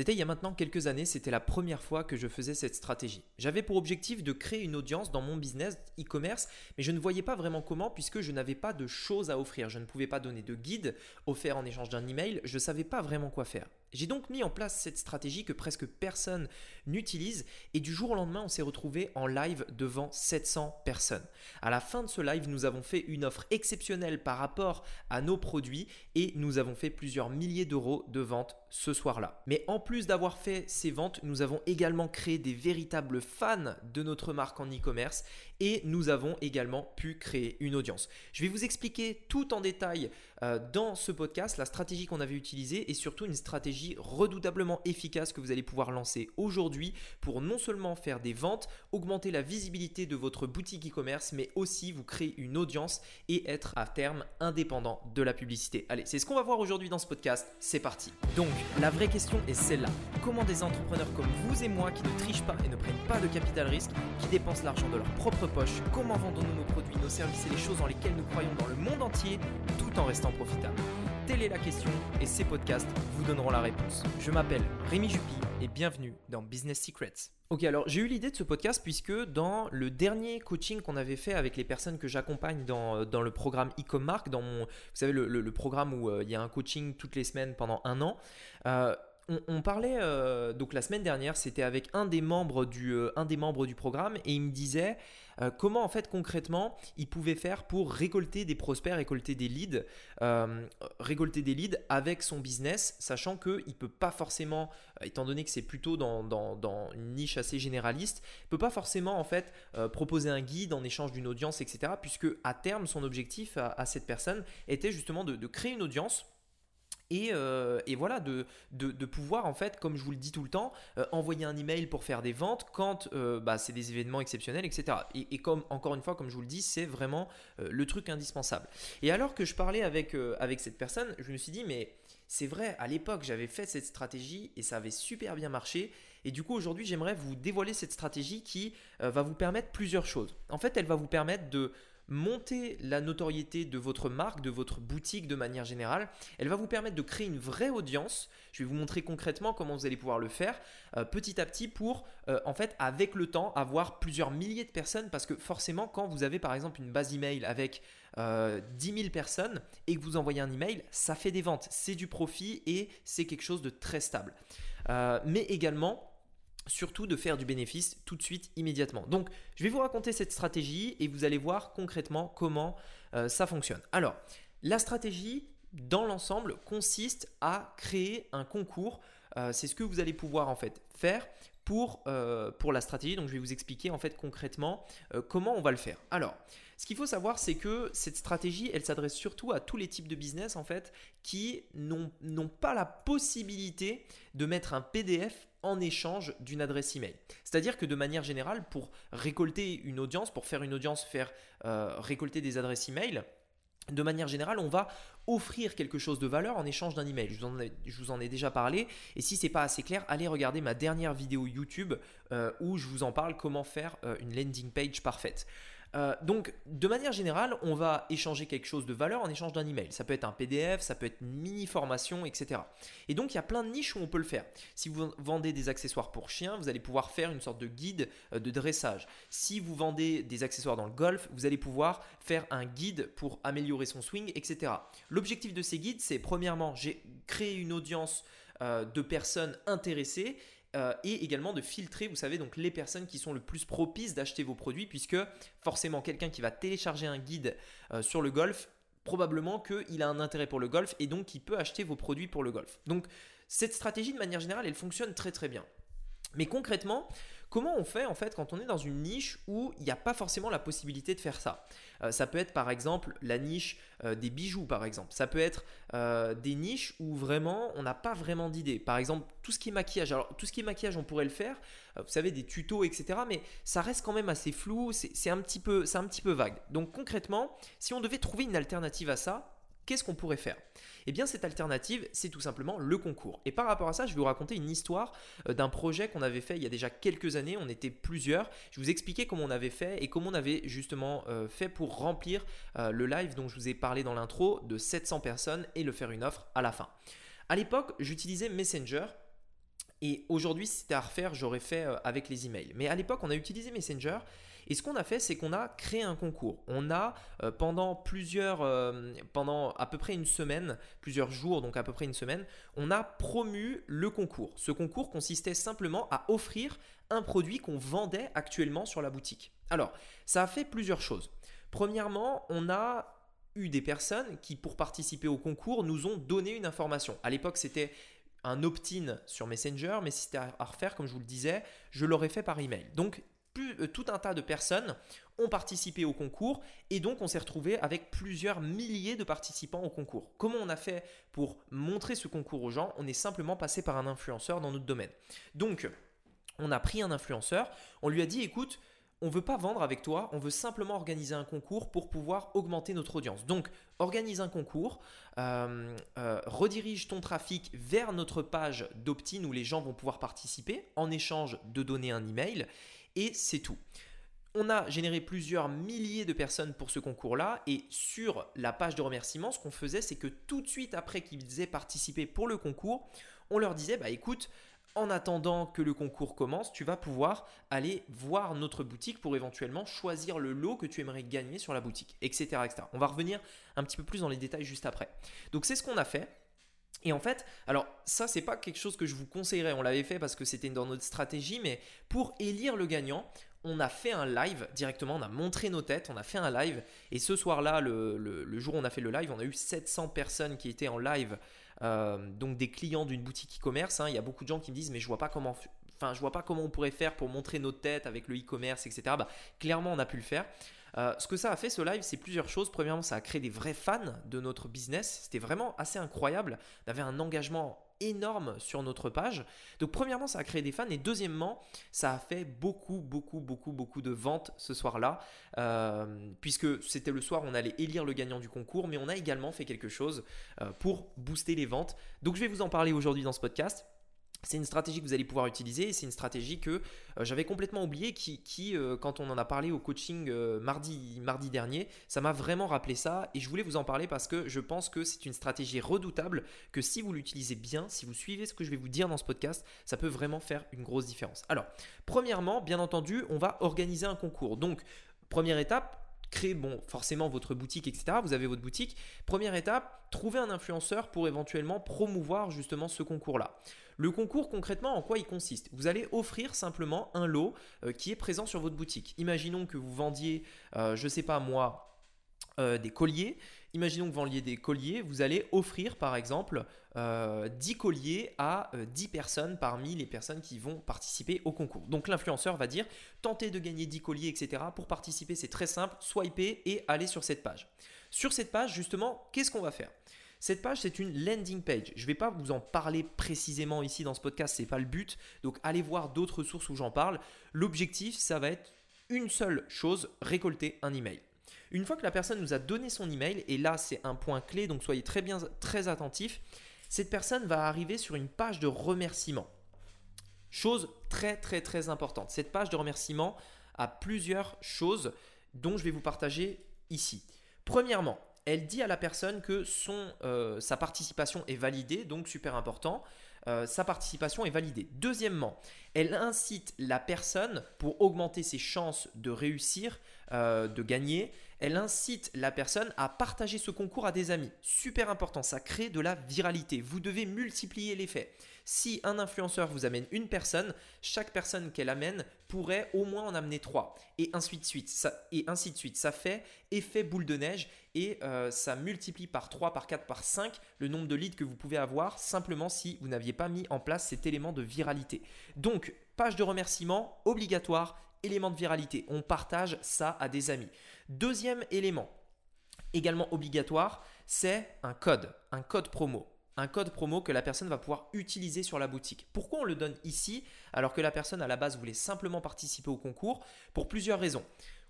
C'était il y a maintenant quelques années, c'était la première fois que je faisais cette stratégie. J'avais pour objectif de créer une audience dans mon business e-commerce, mais je ne voyais pas vraiment comment puisque je n'avais pas de choses à offrir. Je ne pouvais pas donner de guide offert en échange d'un email, je ne savais pas vraiment quoi faire. J'ai donc mis en place cette stratégie que presque personne n'utilise et du jour au lendemain, on s'est retrouvé en live devant 700 personnes. À la fin de ce live, nous avons fait une offre exceptionnelle par rapport à nos produits et nous avons fait plusieurs milliers d'euros de ventes ce soir-là. Mais en plus d'avoir fait ces ventes, nous avons également créé des véritables fans de notre marque en e-commerce et nous avons également pu créer une audience. Je vais vous expliquer tout en détail euh, dans ce podcast la stratégie qu'on avait utilisée et surtout une stratégie redoutablement efficace que vous allez pouvoir lancer aujourd'hui pour non seulement faire des ventes, augmenter la visibilité de votre boutique e-commerce, mais aussi vous créer une audience et être à terme indépendant de la publicité. Allez, c'est ce qu'on va voir aujourd'hui dans ce podcast. C'est parti. Donc, la vraie question est celle-là. Comment des entrepreneurs comme vous et moi qui ne trichent pas et ne prennent pas de capital risque, qui dépensent l'argent de leur propre poche, comment vendons-nous nos produits, nos services et les choses dans lesquelles nous croyons dans le monde entier tout en restant profitables? Telle est la question et ces podcasts vous donneront la réponse. Je m'appelle Rémi Jupy et bienvenue dans Business Secrets. Ok, alors j'ai eu l'idée de ce podcast puisque dans le dernier coaching qu'on avait fait avec les personnes que j'accompagne dans, dans, le programme e-com dans mon, vous savez, le, programme où euh, il y a un coaching toutes les semaines pendant un an, euh, on, parlait euh, donc la semaine dernière, c'était avec un des membres du euh, un des membres du programme et il me disait euh, comment en fait concrètement il pouvait faire pour récolter des prospects, récolter des leads, récolter des leads avec son business, sachant que il peut pas forcément, étant donné que c'est plutôt dans, dans, une niche assez généraliste, il peut pas forcément en fait proposer un guide en échange d'une audience, etc. Puisque à terme son objectif à, cette personne était justement de créer une audience euh, et, voilà, de, pouvoir, en fait, comme je vous le dis tout le temps, euh, envoyer un email pour faire des ventes quand euh, bah, c'est des événements exceptionnels, etc. Et, comme, encore une fois, comme je vous le dis, c'est vraiment le truc indispensable. Et alors que je parlais avec cette personne, je me suis dit, mais c'est vrai, à l'époque, j'avais fait cette stratégie et ça avait super bien marché. Et du coup, aujourd'hui, j'aimerais vous dévoiler cette stratégie qui va vous permettre plusieurs choses. En fait, elle va vous permettre de monter la notoriété de votre marque, de votre boutique de manière générale. Elle va vous permettre de créer une vraie audience. Je vais vous montrer concrètement comment vous allez pouvoir le faire euh, petit à petit pour, euh, en fait, avec le temps, avoir plusieurs milliers de personnes parce que forcément, quand vous avez par exemple une base email avec euh, 10 000 personnes et que vous envoyez un email, ça fait des ventes, c'est du profit et c'est quelque chose de très stable. Euh, mais également, surtout de faire du bénéfice tout de suite, immédiatement. Donc, je vais vous raconter cette stratégie et vous allez voir concrètement comment euh, ça fonctionne. Alors, la stratégie, dans l'ensemble, consiste à créer un concours. Euh, c'est ce que vous allez pouvoir en fait faire pour, euh, pour la stratégie. Donc je vais vous expliquer en fait concrètement comment on va le faire. Alors, ce qu'il faut savoir, c'est que cette stratégie, elle s'adresse surtout à tous les types de business en fait qui n'ont pas la possibilité de mettre un PDF en échange d'une adresse email. C'est-à-dire que de manière générale, pour récolter une audience, pour faire une audience, faire euh, récolter des adresses email, de manière générale, on va offrir quelque chose de valeur en échange d'un email. Je vous, en ai, je vous en ai déjà parlé. Et si c'est pas assez clair, allez regarder ma dernière vidéo YouTube euh, où je vous en parle comment faire euh, une landing page parfaite. Euh, donc, de manière générale, on va échanger quelque chose de valeur en échange d'un email. Ça peut être un PDF, ça peut être une mini formation, etc. Et donc, il y a plein de niches où on peut le faire. Si vous vendez des accessoires pour chiens, vous allez pouvoir faire une sorte de guide de dressage. Si vous vendez des accessoires dans le golf, vous allez pouvoir faire un guide pour améliorer son swing, etc. L'objectif de ces guides, c'est premièrement, j'ai créé une audience euh, de personnes intéressées euh, et également de filtrer, vous savez, donc les personnes qui sont le plus propices d'acheter vos produits, puisque forcément quelqu'un qui va télécharger un guide euh, sur le golf, probablement qu'il a un intérêt pour le golf et donc il peut acheter vos produits pour le golf. Donc cette stratégie de manière générale, elle fonctionne très très bien. Mais concrètement, comment on fait en fait quand on est dans une niche où il n'y a pas forcément la possibilité de faire ça? Euh, Ça peut être par exemple la niche euh, des bijoux par exemple. Ça peut être euh, des niches où vraiment on n'a pas vraiment d'idée. Par exemple tout ce qui est maquillage. Alors tout ce qui est maquillage on pourrait le faire. vous savez des tutos etc. Mais ça reste quand même assez flou. C'est un petit peu, c'est un petit peu vague. Donc concrètement, si on devait trouver une alternative à ça, qu'est-ce qu'on pourrait faire? Eh bien, cette alternative, c'est tout simplement le concours. Et par rapport à ça, je vais vous raconter une histoire euh, d'un projet qu'on avait fait il y a déjà quelques années. On était plusieurs. Je vous expliquais comment on avait fait et comment on avait justement euh, fait pour remplir euh, le live dont je vous ai parlé dans l'intro de 700 personnes et le faire une offre à la fin. À l'époque, j'utilisais Messenger Et aujourd'hui, si c'était à refaire, j'aurais fait avec les emails. Mais à l'époque, on a utilisé Messenger. Et ce qu'on a fait, c'est qu'on a créé un concours. On a euh, pendant plusieurs, euh, pendant à peu près une semaine, plusieurs jours, donc à peu près une semaine, on a promu le concours. Ce concours consistait simplement à offrir un produit qu'on vendait actuellement sur la boutique. Alors, ça a fait plusieurs choses. Premièrement, on a eu des personnes qui, pour participer au concours, nous ont donné une information. À l'époque, c'était un opt-in sur Messenger, mais si c'était à refaire, comme je vous le disais, je l'aurais fait par email. Donc, euh, tout un tas de personnes ont participé au concours et donc on s'est retrouvé avec plusieurs milliers de participants au concours. Comment on a fait pour montrer ce concours aux gens? On est simplement passé par un influenceur dans notre domaine. Donc, on a pris un influenceur, on lui a dit écoute, on ne veut pas vendre avec toi, on veut simplement organiser un concours pour pouvoir augmenter notre audience. Donc, organise un concours, euh, euh, redirige ton trafic vers notre page d'opt-in où les gens vont pouvoir participer en échange de donner un email et c'est tout. On a généré plusieurs milliers de personnes pour ce concours-là et sur la page de remerciement, ce qu'on faisait, c'est que tout de suite après qu'ils aient participé pour le concours, on leur disait, bah écoute, en attendant que le concours commence, tu vas pouvoir aller voir notre boutique pour éventuellement choisir le lot que tu aimerais gagner sur la boutique, etc. etc. On va revenir un petit peu plus dans les détails juste après. Donc c'est ce qu'on a fait. Et en fait, alors ça c'est pas quelque chose que je vous conseillerais, on l'avait fait parce que c'était dans notre stratégie, mais pour élire le gagnant, on a fait un live directement, on a montré nos têtes, on a fait un live. Et ce soir-là, le, jour où on a fait le live, on a eu 700 personnes qui étaient en live euh, donc des clients d'une boutique e-commerce. Hein. Il y a beaucoup de gens qui me disent mais je vois pas comment, enfin je vois pas comment on pourrait faire pour montrer notre tête avec le e-commerce, etc. Bah, clairement on a pu le faire. Euh, ce que ça a fait ce live, c'est plusieurs choses. Premièrement, ça a créé des vrais fans de notre business. C'était vraiment assez incroyable. On avait un engagement énorme sur notre page. Donc premièrement, ça a créé des fans et deuxièmement, ça a fait beaucoup, beaucoup, beaucoup, beaucoup de ventes ce soir-là, euh, puisque c'était le soir où on allait élire le gagnant du concours, mais on a également fait quelque chose euh, pour booster les ventes. Donc je vais vous en parler aujourd'hui dans ce podcast. C'est une stratégie que vous allez pouvoir utiliser c'est une stratégie que euh, j'avais complètement oubliée qui, qui euh, quand on en a parlé au coaching euh, mardi, mardi dernier, ça m'a vraiment rappelé ça et je voulais vous en parler parce que je pense que c'est une stratégie redoutable que si vous l'utilisez bien, si vous suivez ce que je vais vous dire dans ce podcast, ça peut vraiment faire une grosse différence. Alors, premièrement, bien entendu, on va organiser un concours. Donc, première étape, créer bon, forcément votre boutique, etc. Vous avez votre boutique. Première étape, trouver un influenceur pour éventuellement promouvoir justement ce concours-là. Le concours, concrètement, en quoi il consiste? Vous allez offrir simplement un lot euh, qui est présent sur votre boutique. Imaginons que vous vendiez, euh, je ne sais pas moi, euh, des colliers. Imaginons que vous vendiez des colliers, vous allez offrir par exemple 10 colliers à 10 personnes parmi les personnes qui vont participer au concours. Donc l'influenceur va dire tentez de gagner 10 colliers, etc. Pour participer, c'est très simple, swipez et allez sur cette page. Sur cette page, justement, qu'est-ce qu'on va faire? Cette page, c'est une landing page. Je ne vais pas vous en parler précisément ici dans ce podcast, ce n'est pas le but. Donc allez voir d'autres sources où j'en parle. L'objectif, ça va être une seule chose, récolter un email. Une fois que la personne nous a donné son email, et là c'est un point clé, donc soyez très bien très attentifs, cette personne va arriver sur une page de remerciement. Chose très très très importante. Cette page de remerciement a plusieurs choses dont je vais vous partager ici. Premièrement, elle dit à la personne que euh, sa participation est validée, donc super important, euh, sa participation est validée. Deuxièmement, elle incite la personne pour augmenter ses chances de réussir, euh, de gagner, elle incite la personne à partager ce concours à des amis. Super important, ça crée de la viralité. Vous devez multiplier l'effet. Si un influenceur vous amène une personne, chaque personne qu'elle amène pourrait au moins en amener trois. Et ainsi de suite. Ça, fait effet boule de neige et euh, ça multiplie par 3, par 4, par 5 le nombre de leads que vous pouvez avoir simplement si vous n'aviez pas mis en place cet élément de viralité. Donc, page de remerciement obligatoire, élément de viralité. On partage ça à des amis. Deuxième élément, également obligatoire, c'est un code, un code promo code promo que la personne va pouvoir utiliser sur la boutique. Pourquoi on le donne ici alors que la personne à la base voulait simplement participer au concours Pour plusieurs raisons.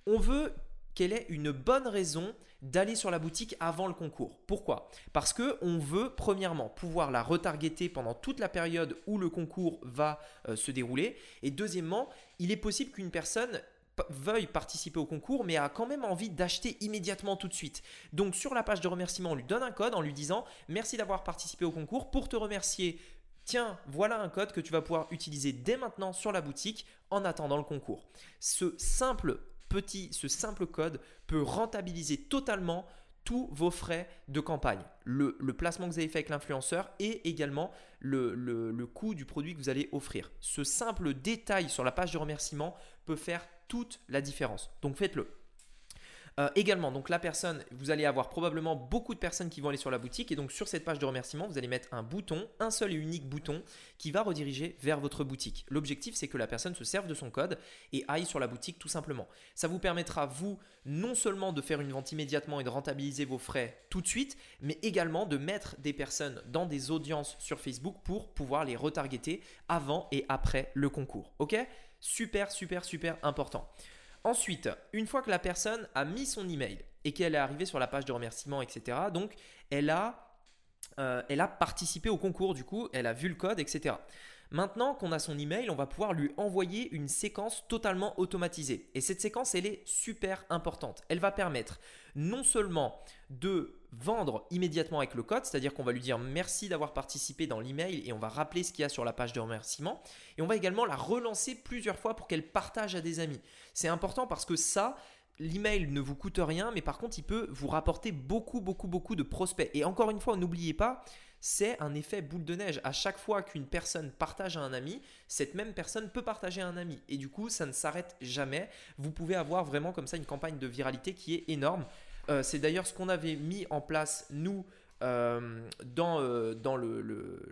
On veut qu'elle ait une bonne raison d'aller sur la boutique avant le concours. Pourquoi? Parce que on veut premièrement pouvoir la retargeter pendant toute la période où le concours va euh, se dérouler et deuxièmement, il est possible qu'une personne veuille participer au concours, mais a quand même envie d'acheter immédiatement tout de suite. Donc sur la page de remerciement, on lui donne un code en lui disant merci d'avoir participé au concours. Pour te remercier, tiens, voilà un code que tu vas pouvoir utiliser dès maintenant sur la boutique en attendant le concours. Ce simple petit, ce simple code peut rentabiliser totalement tous vos frais de campagne, le, placement que vous avez fait avec l'influenceur et également le, le, coût du produit que vous allez offrir. Ce simple détail sur la page de remerciement peut faire toute la différence. Donc faites-le. Euh, également, donc la personne, vous allez avoir probablement beaucoup de personnes qui vont aller sur la boutique et donc sur cette page de remerciement, vous allez mettre un bouton, un seul et unique bouton qui va rediriger vers votre boutique. L'objectif, c'est que la personne se serve de son code et aille sur la boutique tout simplement. Ça vous permettra, vous, non seulement de faire une vente immédiatement et de rentabiliser vos frais tout de suite, mais également de mettre des personnes dans des audiences sur Facebook pour pouvoir les retargeter avant et après le concours. Ok? Super, super, super important. Ensuite, une fois que la personne a mis son email et qu'elle est arrivée sur la page de remerciement, etc., donc elle a, euh, elle a participé au concours, du coup, elle a vu le code, etc. Maintenant qu'on a son email, on va pouvoir lui envoyer une séquence totalement automatisée. Et cette séquence, elle est super importante. Elle va permettre non seulement de vendre immédiatement avec le code, c'est-à-dire qu'on va lui dire merci d'avoir participé dans l'email et on va rappeler ce qu'il y a sur la page de remerciement. Et on va également la relancer plusieurs fois pour qu'elle partage à des amis. C'est important parce que ça, l'email ne vous coûte rien, mais par contre, il peut vous rapporter beaucoup, beaucoup, beaucoup de prospects. Et encore une fois, n'oubliez pas, c'est un effet boule de neige. À chaque fois qu'une personne partage à un ami, cette même personne peut partager à un ami. Et du coup, ça ne s'arrête jamais. Vous pouvez avoir vraiment comme ça une campagne de viralité qui est énorme. Euh, c'est d'ailleurs ce qu'on avait mis en place, nous, euh, dans, euh, dans le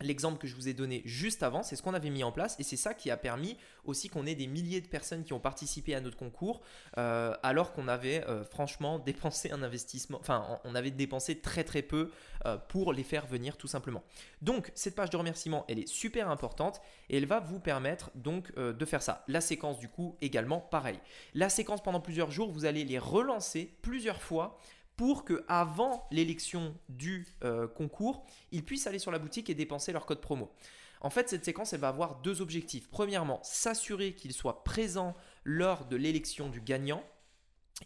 L'exemple que je vous ai donné juste avant, c'est ce qu'on avait mis en place et c'est ça qui a permis aussi qu'on ait des milliers de personnes qui ont participé à notre concours euh, alors qu'on avait euh, franchement dépensé un investissement, enfin on avait dépensé très très peu euh, pour les faire venir tout simplement. Donc cette page de remerciement elle est super importante et elle va vous permettre donc de faire ça. La séquence du coup également pareil. La séquence pendant plusieurs jours vous allez les relancer plusieurs fois pour que avant l'élection du euh, concours, ils puissent aller sur la boutique et dépenser leur code promo. En fait, cette séquence, elle va avoir deux objectifs. Premièrement, s'assurer qu'il soit présent lors de l'élection du gagnant.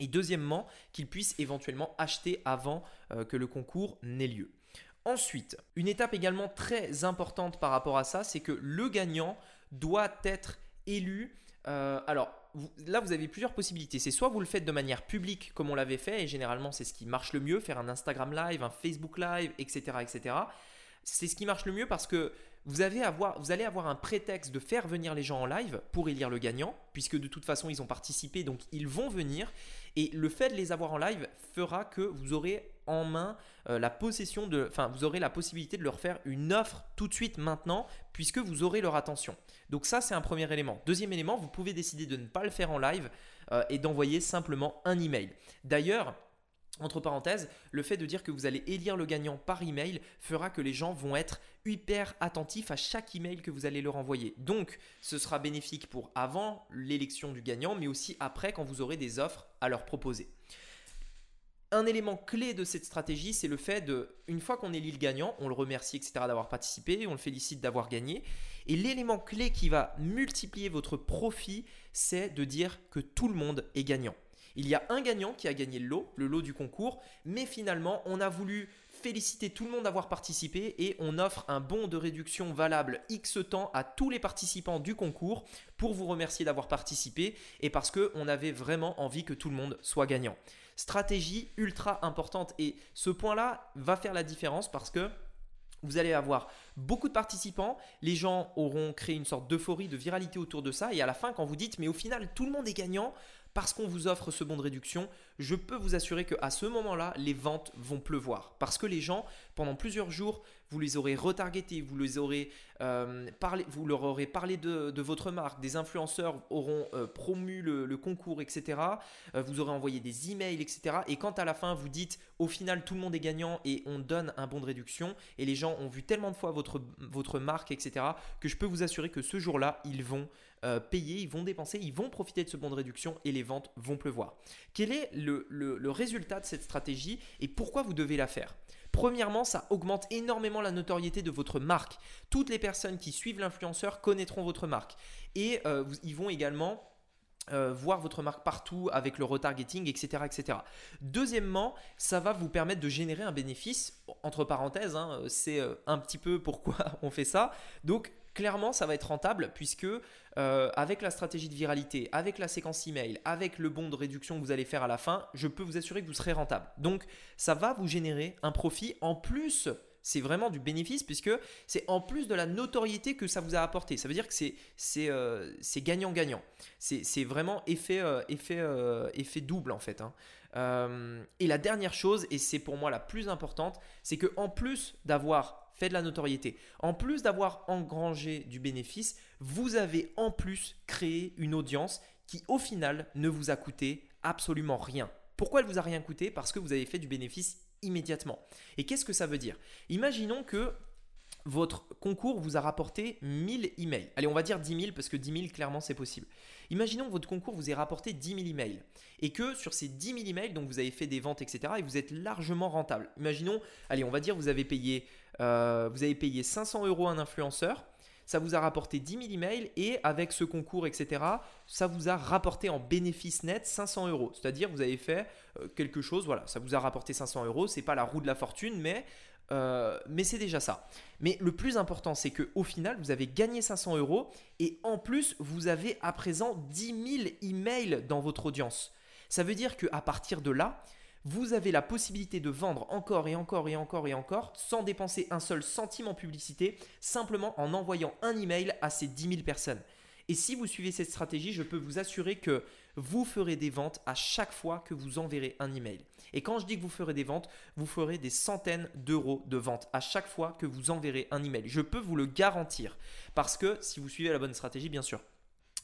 Et deuxièmement, qu'il puisse éventuellement acheter avant euh, que le concours n'ait lieu. Ensuite, une étape également très importante par rapport à ça, c'est que le gagnant doit être élu. Euh, alors, là, vous avez plusieurs possibilités. C'est soit vous le faites de manière publique, comme on l'avait fait, et généralement, c'est ce qui marche le mieux, faire un Instagram Live, un Facebook Live, etc. etc. C'est ce qui marche le mieux parce que vous, avez avoir, vous allez avoir un prétexte de faire venir les gens en live pour élire le gagnant, puisque de toute façon, ils ont participé, donc ils vont venir. Et le fait de les avoir en live fera que vous aurez en main euh, la possession de, enfin, vous aurez la possibilité de leur faire une offre tout de suite maintenant, puisque vous aurez leur attention. Donc ça, c'est un premier élément. Deuxième élément, vous pouvez décider de ne pas le faire en live euh, et d'envoyer simplement un email. D'ailleurs, entre parenthèses, le fait de dire que vous allez élire le gagnant par email fera que les gens vont être hyper attentifs à chaque email que vous allez leur envoyer. Donc, ce sera bénéfique pour avant l'élection du gagnant, mais aussi après quand vous aurez des offres à leur proposer. Un élément clé de cette stratégie, c'est le fait de, une fois qu'on élit le gagnant, on le remercie, etc., d'avoir participé, on le félicite d'avoir gagné. Et l'élément clé qui va multiplier votre profit, c'est de dire que tout le monde est gagnant. Il y a un gagnant qui a gagné le lot, le lot du concours, mais finalement, on a voulu féliciter tout le monde d'avoir participé et on offre un bon de réduction valable X temps à tous les participants du concours pour vous remercier d'avoir participé et parce qu'on avait vraiment envie que tout le monde soit gagnant. Stratégie ultra importante. Et ce point-là va faire la différence parce que vous allez avoir beaucoup de participants, les gens auront créé une sorte d'euphorie, de viralité autour de ça, et à la fin, quand vous dites, mais au final, tout le monde est gagnant, parce qu'on vous offre ce bon de réduction, je peux vous assurer qu'à ce moment-là, les ventes vont pleuvoir. Parce que les gens, pendant plusieurs jours, vous les aurez retargetés, vous, les aurez, euh, parlé, vous leur aurez parlé de, votre marque, des influenceurs auront euh, promu le, concours, etc. Euh, vous aurez envoyé des emails, etc. Et quand à la fin, vous dites, au final, tout le monde est gagnant et on donne un bon de réduction, et les gens ont vu tellement de fois votre, votre marque, etc., que je peux vous assurer que ce jour-là, ils vont payer, ils vont dépenser, ils vont profiter de ce bon de réduction et les ventes vont pleuvoir. Quel est le, résultat de cette stratégie et pourquoi vous devez la faire Premièrement, ça augmente énormément la notoriété de votre marque. Toutes les personnes qui suivent l'influenceur connaîtront votre marque. Et euh, ils vont également euh, voir votre marque partout avec le retargeting, etc., etc. Deuxièmement, ça va vous permettre de générer un bénéfice. Entre parenthèses, hein, c'est euh, un petit peu pourquoi on fait ça. Donc, clairement, ça va être rentable puisque euh, avec la stratégie de viralité, avec la séquence email, avec le bon de réduction que vous allez faire à la fin, je peux vous assurer que vous serez rentable. Donc, ça va vous générer un profit en plus c'est vraiment du bénéfice puisque c'est en plus de la notoriété que ça vous a apporté. Ça veut dire que c'est euh, gagnant-gagnant. C'est vraiment effet, euh, effet, effet double en fait. Hein. et la dernière chose, et c'est pour moi la plus importante, c'est que en plus d'avoir de la notoriété, en plus d'avoir engrangé du bénéfice, vous avez en plus créé une audience qui au final ne vous a coûté absolument rien. Pourquoi elle vous a rien coûté? Parce que vous avez fait du bénéfice immédiatement. Et qu'est-ce que ça veut dire? Imaginons que votre concours vous a rapporté 1000 emails. Allez, on va dire 10 000 parce que 10 000, clairement, c'est possible. Imaginons que votre concours vous ait rapporté 10 000 emails et que sur ces 10 000 emails, donc vous avez fait des ventes, etc., et vous êtes largement rentable. Imaginons, allez, on va dire vous avez payé, euh, vous avez payé 500 euros à un influenceur ça vous a rapporté 10 000 emails et avec ce concours, etc., ça vous a rapporté en bénéfice net 500 euros. C'est-à-dire vous avez fait euh, quelque chose, voilà, ça vous a rapporté 500 euros. C'est pas la roue de la fortune, mais euh, mais c'est déjà ça. Mais le plus important, c'est qu'au final, vous avez gagné 500 euros et en plus, vous avez à présent 10 000 emails dans votre audience. Ça veut dire qu'à partir de là, vous avez la possibilité de vendre encore et encore et encore et encore sans dépenser un seul centime en publicité, simplement en envoyant un email à ces 10 000 personnes. Et si vous suivez cette stratégie, je peux vous assurer que vous ferez des ventes à chaque fois que vous enverrez un email. Et quand je dis que vous ferez des ventes, vous ferez des centaines d'euros de ventes à chaque fois que vous enverrez un email. Je peux vous le garantir. Parce que si vous suivez la bonne stratégie, bien sûr.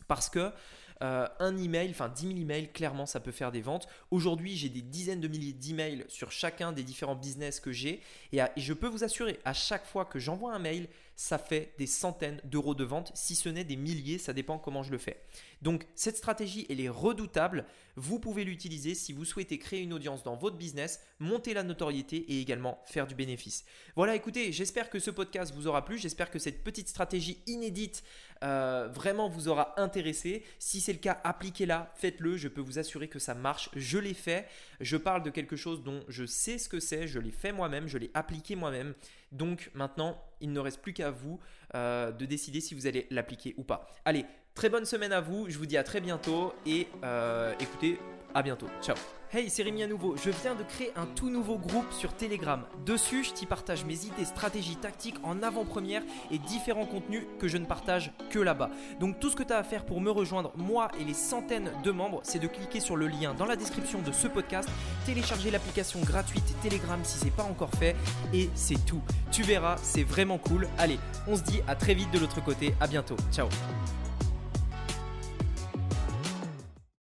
Parce que euh, un email, enfin 10 000 emails, clairement, ça peut faire des ventes. Aujourd'hui, j'ai des dizaines de milliers d'emails sur chacun des différents business que j'ai. Et, je peux vous assurer, à chaque fois que j'envoie un mail, ça fait des centaines d'euros de vente, si ce n'est des milliers, ça dépend comment je le fais. Donc cette stratégie, elle est redoutable. Vous pouvez l'utiliser si vous souhaitez créer une audience dans votre business, monter la notoriété et également faire du bénéfice. Voilà, écoutez, j'espère que ce podcast vous aura plu. J'espère que cette petite stratégie inédite euh, vraiment vous aura intéressé. Si le cas, appliquez-la, faites-le. Je peux vous assurer que ça marche. Je l'ai fait. Je parle de quelque chose dont je sais ce que c'est. Je l'ai fait moi-même. Je l'ai appliqué moi-même. Donc maintenant, il ne reste plus qu'à vous euh, de décider si vous allez l'appliquer ou pas. Allez, très bonne semaine à vous. Je vous dis à très bientôt et euh, écoutez, à bientôt. Ciao. Hey, c'est Rémi à nouveau. Je viens de créer un tout nouveau groupe sur Telegram. Dessus, je t'y partage mes idées, stratégies, tactiques en avant-première et différents contenus que je ne partage que là-bas. Donc tout ce que tu as à faire pour me rejoindre, moi et les centaines de membres, c'est de cliquer sur le lien dans la description de ce podcast, télécharger l'application gratuite Telegram si c'est pas encore fait et c'est tout. Tu verras, c'est vraiment cool. Allez, on se dit à très vite de l'autre côté. À bientôt. Ciao.